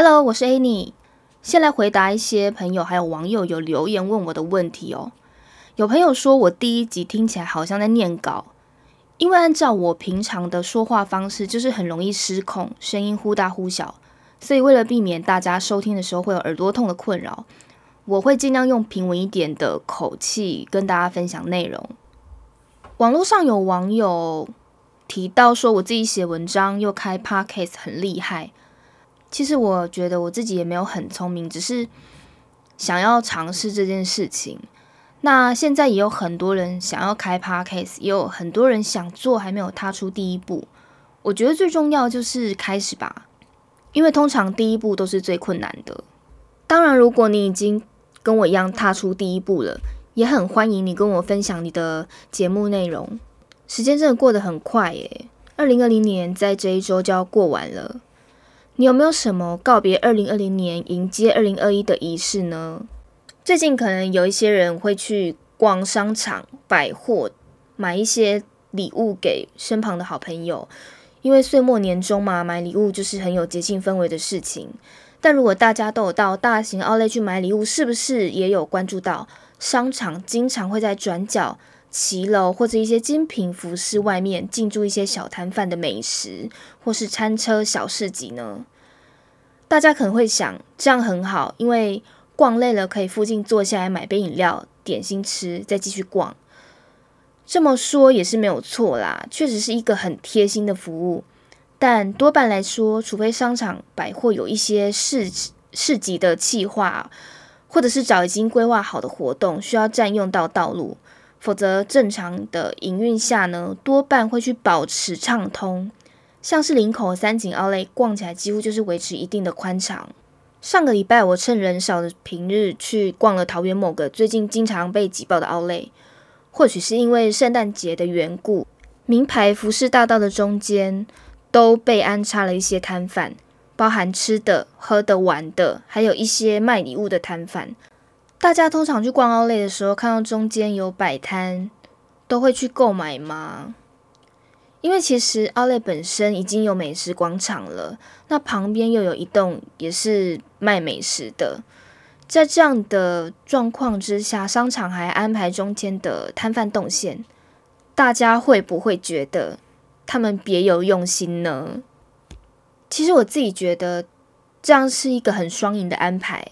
Hello，我是 Annie。先来回答一些朋友还有网友有留言问我的问题哦。有朋友说我第一集听起来好像在念稿，因为按照我平常的说话方式，就是很容易失控，声音忽大忽小，所以为了避免大家收听的时候会有耳朵痛的困扰，我会尽量用平稳一点的口气跟大家分享内容。网络上有网友提到说，我自己写文章又开 podcast 很厉害。其实我觉得我自己也没有很聪明，只是想要尝试这件事情。那现在也有很多人想要开 podcast，也有很多人想做，还没有踏出第一步。我觉得最重要就是开始吧，因为通常第一步都是最困难的。当然，如果你已经跟我一样踏出第一步了，也很欢迎你跟我分享你的节目内容。时间真的过得很快耶，二零二零年在这一周就要过完了。你有没有什么告别二零二零年、迎接二零二一的仪式呢？最近可能有一些人会去逛商场、百货，买一些礼物给身旁的好朋友，因为岁末年终嘛，买礼物就是很有节庆氛围的事情。但如果大家都有到大型奥莱去买礼物，是不是也有关注到商场经常会在转角？骑楼或者一些精品服饰外面进驻一些小摊贩的美食，或是餐车小市集呢？大家可能会想，这样很好，因为逛累了可以附近坐下来买杯饮料、点心吃，再继续逛。这么说也是没有错啦，确实是一个很贴心的服务。但多半来说，除非商场百货有一些市市集的企划，或者是找已经规划好的活动，需要占用到道路。否则，正常的营运下呢，多半会去保持畅通。像是林口三井奥莱逛起来几乎就是维持一定的宽敞。上个礼拜，我趁人少的平日去逛了桃园某个最近经常被挤爆的奥莱。或许是因为圣诞节的缘故，名牌服饰大道的中间都被安插了一些摊贩，包含吃的、喝的、玩的，还有一些卖礼物的摊贩。大家通常去逛奥莱的时候，看到中间有摆摊，都会去购买吗？因为其实奥莱本身已经有美食广场了，那旁边又有一栋也是卖美食的，在这样的状况之下，商场还安排中间的摊贩动线，大家会不会觉得他们别有用心呢？其实我自己觉得这样是一个很双赢的安排。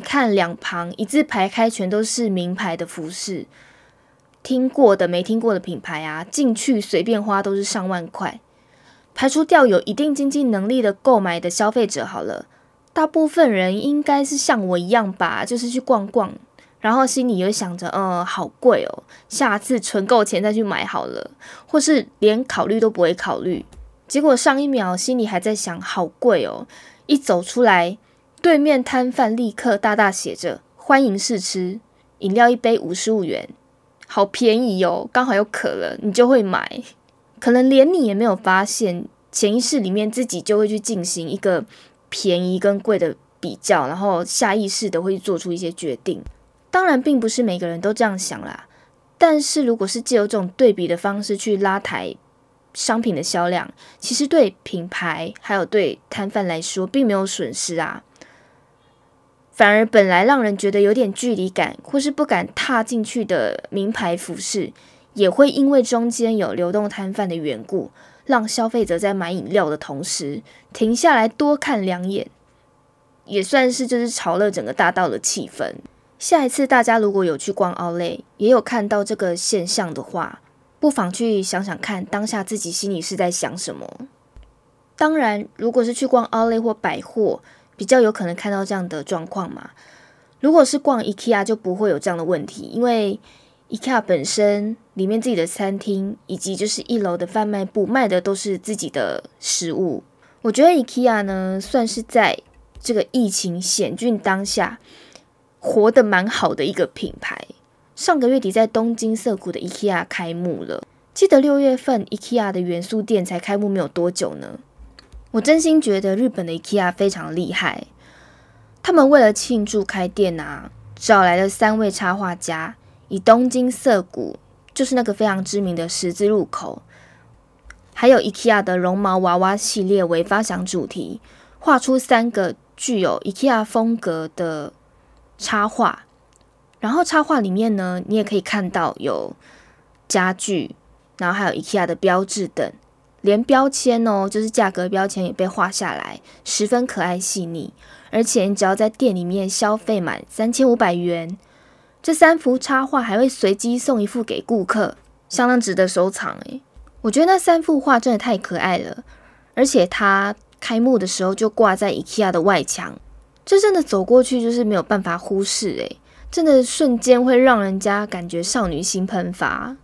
看两旁一字排开，全都是名牌的服饰，听过的、没听过的品牌啊，进去随便花都是上万块。排除掉有一定经济能力的购买的消费者，好了，大部分人应该是像我一样吧，就是去逛逛，然后心里又想着，嗯，好贵哦，下次存够钱再去买好了，或是连考虑都不会考虑。结果上一秒心里还在想，好贵哦，一走出来。对面摊贩立刻大大写着“欢迎试吃”，饮料一杯五十五元，好便宜哦！刚好有可乐，你就会买。可能连你也没有发现，潜意识里面自己就会去进行一个便宜跟贵的比较，然后下意识的会做出一些决定。当然，并不是每个人都这样想啦。但是如果是借由这种对比的方式去拉抬商品的销量，其实对品牌还有对摊贩来说，并没有损失啊。反而本来让人觉得有点距离感，或是不敢踏进去的名牌服饰，也会因为中间有流动摊贩的缘故，让消费者在买饮料的同时停下来多看两眼，也算是就是炒热整个大道的气氛。下一次大家如果有去逛奥莱，也有看到这个现象的话，不妨去想想看，当下自己心里是在想什么。当然，如果是去逛奥莱或百货。比较有可能看到这样的状况嘛？如果是逛 IKEA 就不会有这样的问题，因为 IKEA 本身里面自己的餐厅以及就是一楼的贩卖部卖的都是自己的食物。我觉得 IKEA 呢算是在这个疫情险峻当下活得蛮好的一个品牌。上个月底在东京涩谷的 IKEA 开幕了，记得六月份 IKEA 的元素店才开幕没有多久呢。我真心觉得日本的 IKEA 非常厉害，他们为了庆祝开店啊，找来了三位插画家，以东京涩谷，就是那个非常知名的十字路口，还有 IKEA 的绒毛娃娃系列为发想主题，画出三个具有 IKEA 风格的插画。然后插画里面呢，你也可以看到有家具，然后还有 IKEA 的标志等，连标签哦，就是价格标签也被画下来，十分可爱细腻。而且你只要在店里面消费满三千五百元，这三幅插画还会随机送一幅给顾客，相当值得收藏诶。我觉得那三幅画真的太可爱了，而且它开幕的时候就挂在 IKEA 的外墙，这真的走过去就是没有办法忽视诶。真的瞬间会让人家感觉少女心喷发。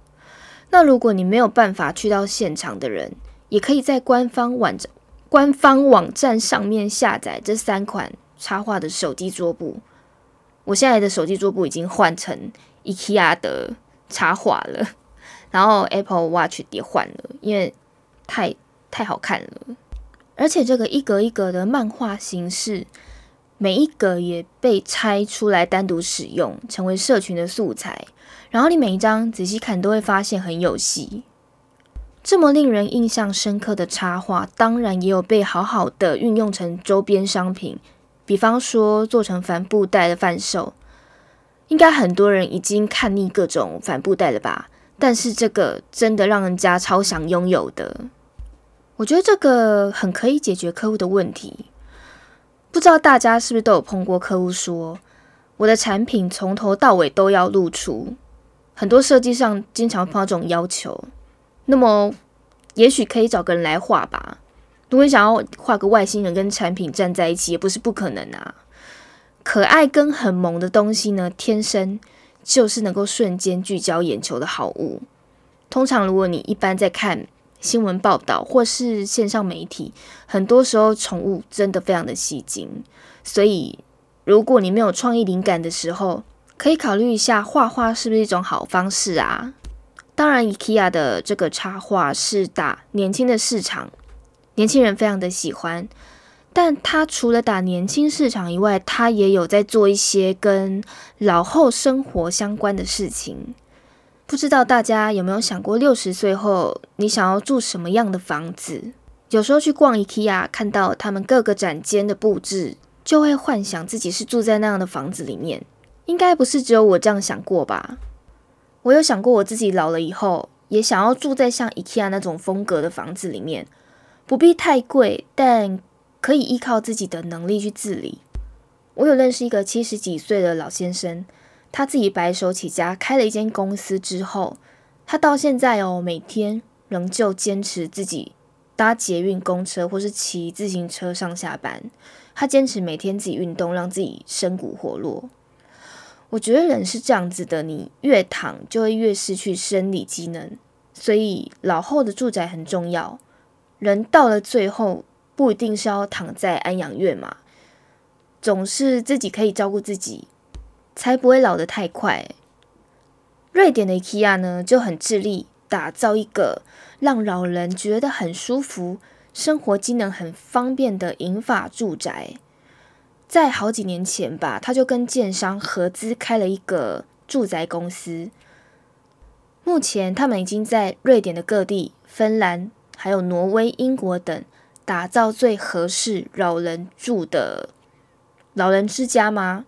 那如果你没有办法去到现场的人，也可以在官方网站官方网站上面下载这三款插画的手机桌布。我现在的手机桌布已经换成 IKEA 的插画了，然后 Apple Watch 也换了，因为太太好看了，而且这个一格一格的漫画形式。每一格也被拆出来单独使用，成为社群的素材。然后你每一张仔细看，都会发现很有戏。这么令人印象深刻的插画，当然也有被好好的运用成周边商品，比方说做成帆布袋的贩售。应该很多人已经看腻各种帆布袋了吧？但是这个真的让人家超想拥有的。我觉得这个很可以解决客户的问题。不知道大家是不是都有碰过客户说，我的产品从头到尾都要露出，很多设计上经常碰到这种要求。那么，也许可以找个人来画吧。如果你想要画个外星人跟产品站在一起，也不是不可能啊。可爱跟很萌的东西呢，天生就是能够瞬间聚焦眼球的好物。通常，如果你一般在看。新闻报道或是线上媒体，很多时候宠物真的非常的吸睛。所以，如果你没有创意灵感的时候，可以考虑一下画画是不是一种好方式啊？当然，IKEA 的这个插画是打年轻的市场，年轻人非常的喜欢。但他除了打年轻市场以外，他也有在做一些跟老后生活相关的事情。不知道大家有没有想过，六十岁后你想要住什么样的房子？有时候去逛 IKEA，看到他们各个展间的布置，就会幻想自己是住在那样的房子里面。应该不是只有我这样想过吧？我有想过，我自己老了以后，也想要住在像 IKEA 那种风格的房子里面，不必太贵，但可以依靠自己的能力去自理。我有认识一个七十几岁的老先生。他自己白手起家开了一间公司之后，他到现在哦，每天仍旧坚持自己搭捷运、公车或是骑自行车上下班。他坚持每天自己运动，让自己身骨活络。我觉得人是这样子的，你越躺就会越失去生理机能，所以老后的住宅很重要。人到了最后，不一定是要躺在安养院嘛，总是自己可以照顾自己。才不会老得太快。瑞典的 IKEA 呢就很致力打造一个让老人觉得很舒服、生活机能很方便的银发住宅。在好几年前吧，他就跟建商合资开了一个住宅公司。目前他们已经在瑞典的各地、芬兰、还有挪威、英国等打造最合适老人住的老人之家吗？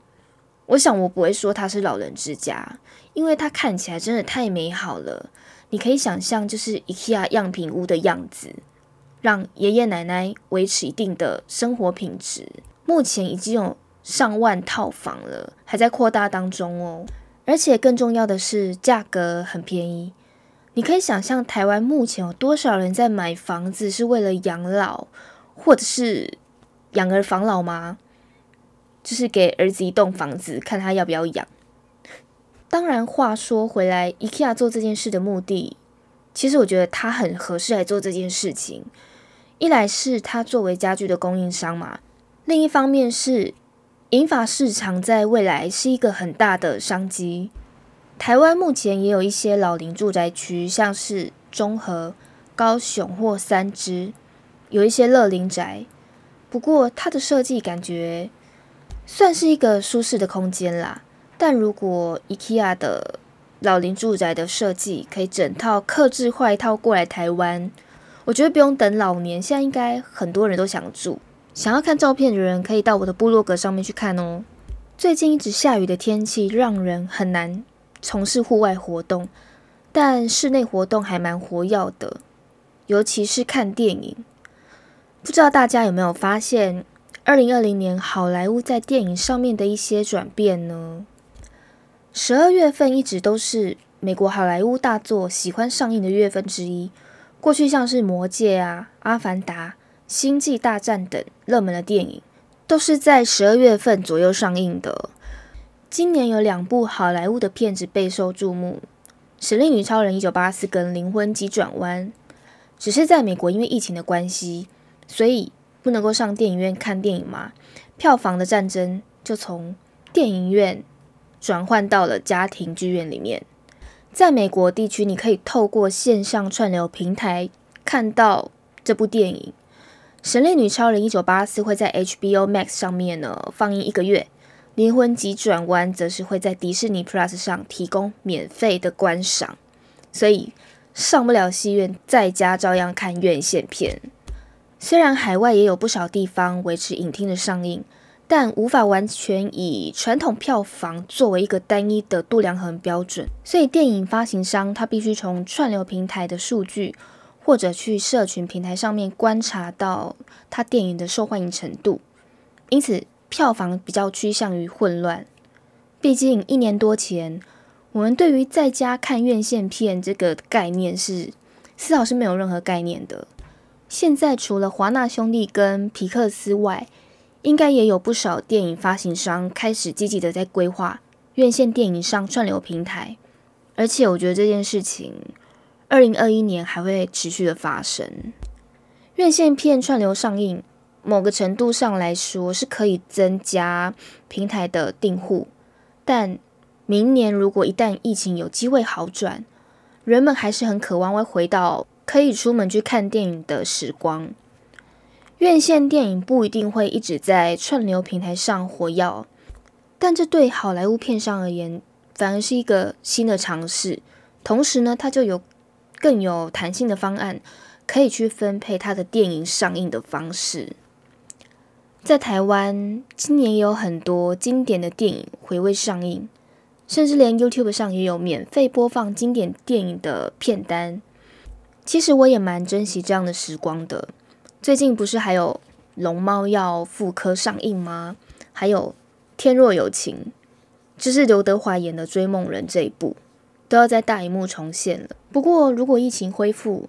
我想我不会说它是老人之家，因为它看起来真的太美好了。你可以想象，就是 IKEA 样品屋的样子，让爷爷奶奶维持一定的生活品质。目前已经有上万套房了，还在扩大当中哦。而且更重要的是，价格很便宜。你可以想象，台湾目前有多少人在买房子是为了养老，或者是养儿防老吗？就是给儿子一栋房子，看他要不要养。当然，话说回来，IKEA 做这件事的目的，其实我觉得他很合适来做这件事情。一来是他作为家具的供应商嘛，另一方面是银发市场在未来是一个很大的商机。台湾目前也有一些老龄住宅区，像是中和、高雄或三支，有一些乐龄宅。不过它的设计感觉。算是一个舒适的空间啦，但如果 IKEA 的老龄住宅的设计可以整套克制化一套过来台湾，我觉得不用等老年，现在应该很多人都想住。想要看照片的人，可以到我的部落格上面去看哦。最近一直下雨的天气，让人很难从事户外活动，但室内活动还蛮活跃的，尤其是看电影。不知道大家有没有发现，二零二零年好莱坞在电影上面的一些转变呢？十二月份一直都是美国好莱坞大作喜欢上映的月份之一。过去像是《魔戒》啊、《阿凡达》、《星际大战》等热门的电影，都是在十二月份左右上映的。今年有两部好莱坞的片子备受注目，《神力女超人》一九八四跟《灵魂急转弯》，只是在美国因为疫情的关系，所以不能够上电影院看电影嘛，票房的战争就从电影院。转换到了家庭剧院里面，在美国地区，你可以透过线上串流平台看到这部电影《神力女超人》一九八四会在 HBO Max 上面呢放映一个月，《灵魂急转弯》则是会在迪士尼 Plus 上提供免费的观赏，所以上不了戏院，在家照样看院线片。虽然海外也有不少地方维持影厅的上映。但无法完全以传统票房作为一个单一的度量衡标准，所以电影发行商他必须从串流平台的数据，或者去社群平台上面观察到他电影的受欢迎程度，因此票房比较趋向于混乱。毕竟一年多前，我们对于在家看院线片这个概念是丝毫是没有任何概念的。现在除了华纳兄弟跟皮克斯外，应该也有不少电影发行商开始积极的在规划院线电影上串流平台，而且我觉得这件事情，二零二一年还会持续的发生。院线片串流上映，某个程度上来说是可以增加平台的订户，但明年如果一旦疫情有机会好转，人们还是很渴望会回到可以出门去看电影的时光。院线电影不一定会一直在串流平台上活跃，但这对好莱坞片商而言，反而是一个新的尝试。同时呢，它就有更有弹性的方案，可以去分配它的电影上映的方式。在台湾，今年也有很多经典的电影回味上映，甚至连 YouTube 上也有免费播放经典电影的片单。其实我也蛮珍惜这样的时光的。最近不是还有《龙猫》要复刻上映吗？还有《天若有情》，就是刘德华演的《追梦人》这一部，都要在大荧幕重现了。不过，如果疫情恢复，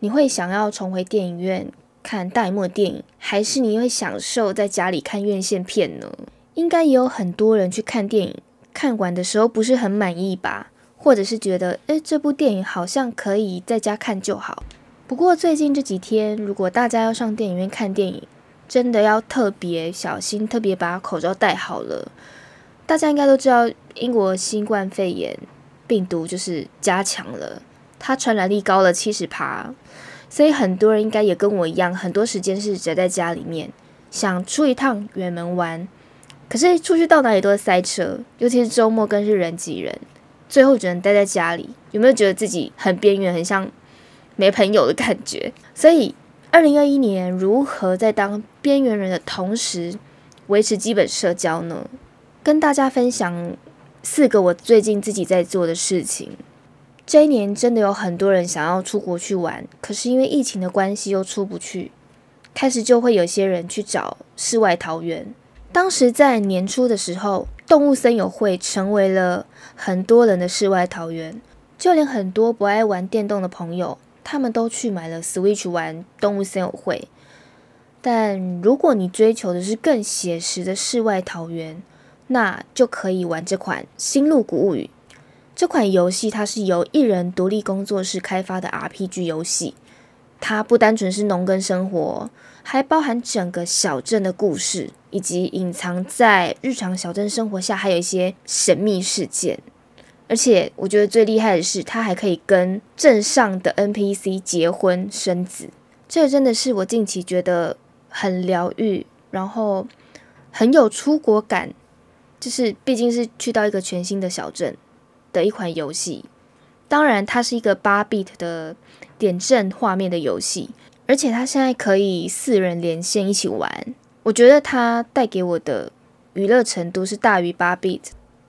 你会想要重回电影院看大荧幕电影，还是你会享受在家里看院线片呢？应该也有很多人去看电影，看完的时候不是很满意吧？或者是觉得，诶，这部电影好像可以在家看就好。不过最近这几天，如果大家要上电影院看电影，真的要特别小心，特别把口罩戴好了。大家应该都知道，英国新冠肺炎病毒就是加强了，它传染力高了七十趴，所以很多人应该也跟我一样，很多时间是宅在家里面，想出一趟远门玩，可是出去到哪里都是塞车，尤其是周末更是人挤人，最后只能待在家里。有没有觉得自己很边缘，很像？没朋友的感觉，所以二零二一年如何在当边缘人的同时维持基本社交呢？跟大家分享四个我最近自己在做的事情。这一年真的有很多人想要出国去玩，可是因为疫情的关系又出不去，开始就会有些人去找世外桃源。当时在年初的时候，动物森友会成为了很多人的世外桃源，就连很多不爱玩电动的朋友。他们都去买了 Switch 玩动物森友会，但如果你追求的是更写实的世外桃源，那就可以玩这款《星露谷物语》。这款游戏它是由一人独立工作室开发的 RPG 游戏，它不单纯是农耕生活，还包含整个小镇的故事，以及隐藏在日常小镇生活下还有一些神秘事件。而且我觉得最厉害的是，它还可以跟镇上的 NPC 结婚生子，这真的是我近期觉得很疗愈，然后很有出国感，就是毕竟是去到一个全新的小镇的一款游戏。当然，它是一个八 bit 的点阵画面的游戏，而且它现在可以四人连线一起玩，我觉得它带给我的娱乐程度是大于八 bit。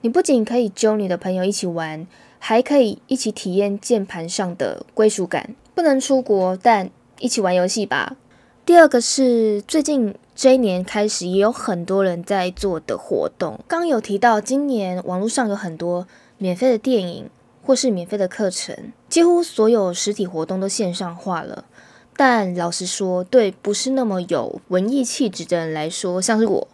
你不仅可以揪你的朋友一起玩，还可以一起体验键盘上的归属感。不能出国，但一起玩游戏吧。第二个是最近这一年开始，也有很多人在做的活动。刚有提到，今年网络上有很多免费的电影或是免费的课程，几乎所有实体活动都线上化了。但老实说，对不是那么有文艺气质的人来说，像是我，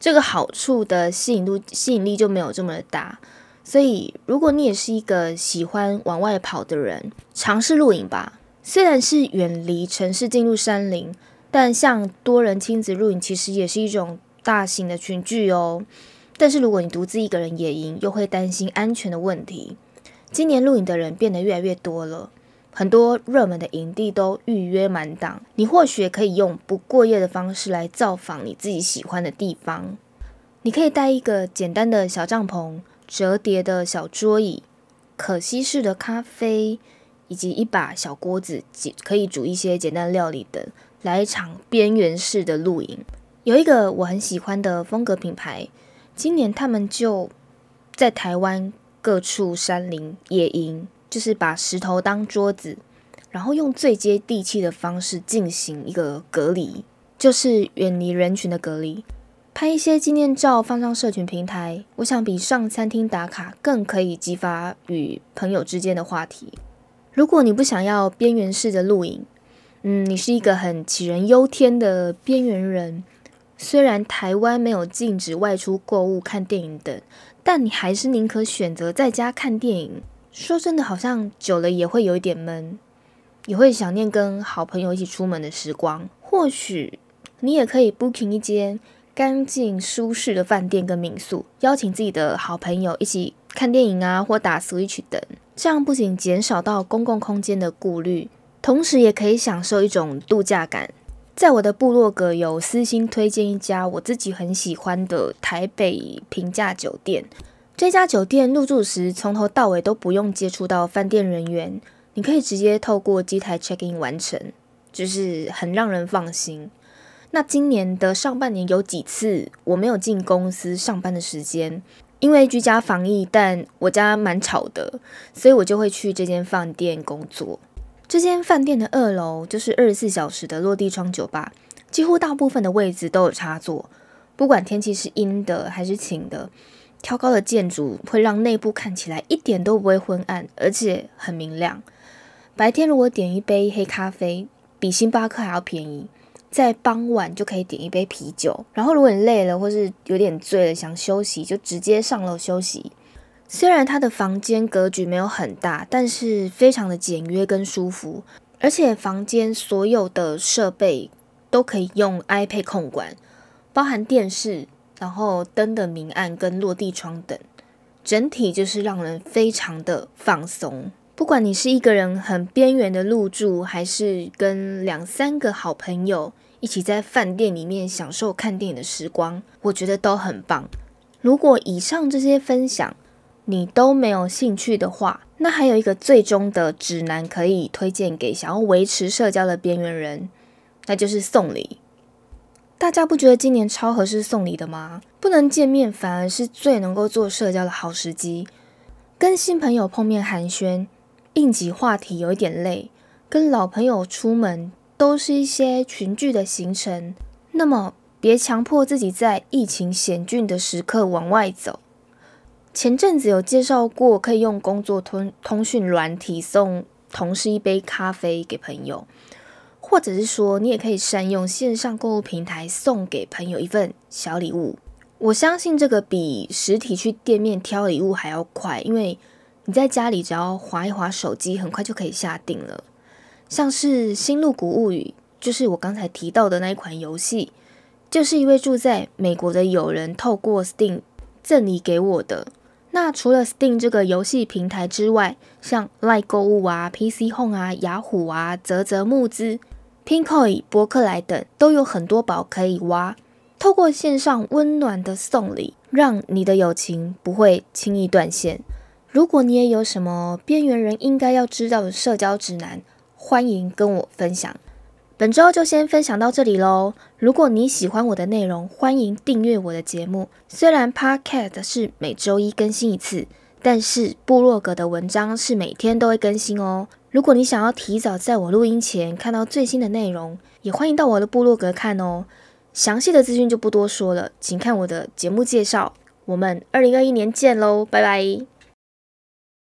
这个好处的吸引力吸引力就没有这么的大。所以，如果你也是一个喜欢往外跑的人，尝试露营吧。虽然是远离城市进入山林，但像多人亲子露营其实也是一种大型的群聚哦。但是如果你独自一个人野营，又会担心安全的问题。今年露营的人变得越来越多了，很多热门的营地都预约满档。你或许可以用不过夜的方式来造访你自己喜欢的地方。你可以带一个简单的小帐篷、折叠的小桌椅、可吸式的咖啡。以及一把小锅子，可以煮一些简单料理等，来一场边缘式的露营。有一个我很喜欢的风格品牌，今年他们就在台湾各处山林野营，就是把石头当桌子，然后用最接地气的方式进行一个隔离，就是远离人群的隔离，拍一些纪念照放上社群平台。我想比上餐厅打卡更可以激发与朋友之间的话题。如果你不想要边缘式的露营，嗯，你是一个很杞人忧天的边缘人。虽然台湾没有禁止外出购物、看电影等，但你还是宁可选择在家看电影。说真的，好像久了也会有一点闷，也会想念跟好朋友一起出门的时光。或许你也可以 booking 一间干净舒适的饭店跟民宿，邀请自己的好朋友一起看电影啊，或打 Switch 等。这样不仅减少到公共空间的顾虑，同时也可以享受一种度假感。在我的部落格有私心推荐一家我自己很喜欢的台北平价酒店。这家酒店入住时从头到尾都不用接触到饭店人员，你可以直接透过机台 check in 完成，就是很让人放心。那今年的上半年有几次我没有进公司上班的时间。因为居家防疫，但我家蛮吵的，所以我就会去这间饭店工作。这间饭店的二楼就是二十四小时的落地窗酒吧，几乎大部分的位置都有插座。不管天气是阴的还是晴的，挑高的建筑会让内部看起来一点都不会昏暗，而且很明亮。白天如果点一杯黑咖啡，比星巴克还要便宜。在傍晚就可以点一杯啤酒，然后如果你累了或是有点醉了想休息，就直接上楼休息。虽然它的房间格局没有很大，但是非常的简约跟舒服，而且房间所有的设备都可以用 iPad 控管，包含电视，然后灯的明暗跟落地窗等，整体就是让人非常的放松。不管你是一个人很边缘的入住，还是跟两三个好朋友一起在饭店里面享受看电影的时光，我觉得都很棒。如果以上这些分享你都没有兴趣的话，那还有一个最终的指南可以推荐给想要维持社交的边缘人，那就是送礼。大家不觉得今年超合适送礼的吗？不能见面反而是最能够做社交的好时机，跟新朋友碰面寒暄。应急话题有一点累，跟老朋友出门都是一些群聚的行程，那么别强迫自己在疫情险峻的时刻往外走。前阵子有介绍过，可以用工作通通讯软体送同事一杯咖啡给朋友，或者是说你也可以善用线上购物平台送给朋友一份小礼物。我相信这个比实体去店面挑礼物还要快，因为。你在家里只要划一划手机，很快就可以下定了。像是《新露谷物语》，就是我刚才提到的那一款游戏，就是一位住在美国的友人透过 Steam 赠礼给我的。那除了 Steam 这个游戏平台之外，像 Line 购物啊、PC Home 啊、雅虎啊、泽泽募资、Pinkoi、博客来等，都有很多宝可以挖。透过线上温暖的送礼，让你的友情不会轻易断线。如果你也有什么边缘人应该要知道的社交指南，欢迎跟我分享。本周就先分享到这里喽。如果你喜欢我的内容，欢迎订阅我的节目。虽然 Podcast 是每周一更新一次，但是部落格的文章是每天都会更新哦。如果你想要提早在我录音前看到最新的内容，也欢迎到我的部落格看哦。详细的资讯就不多说了，请看我的节目介绍。我们二零二一年见喽，拜拜。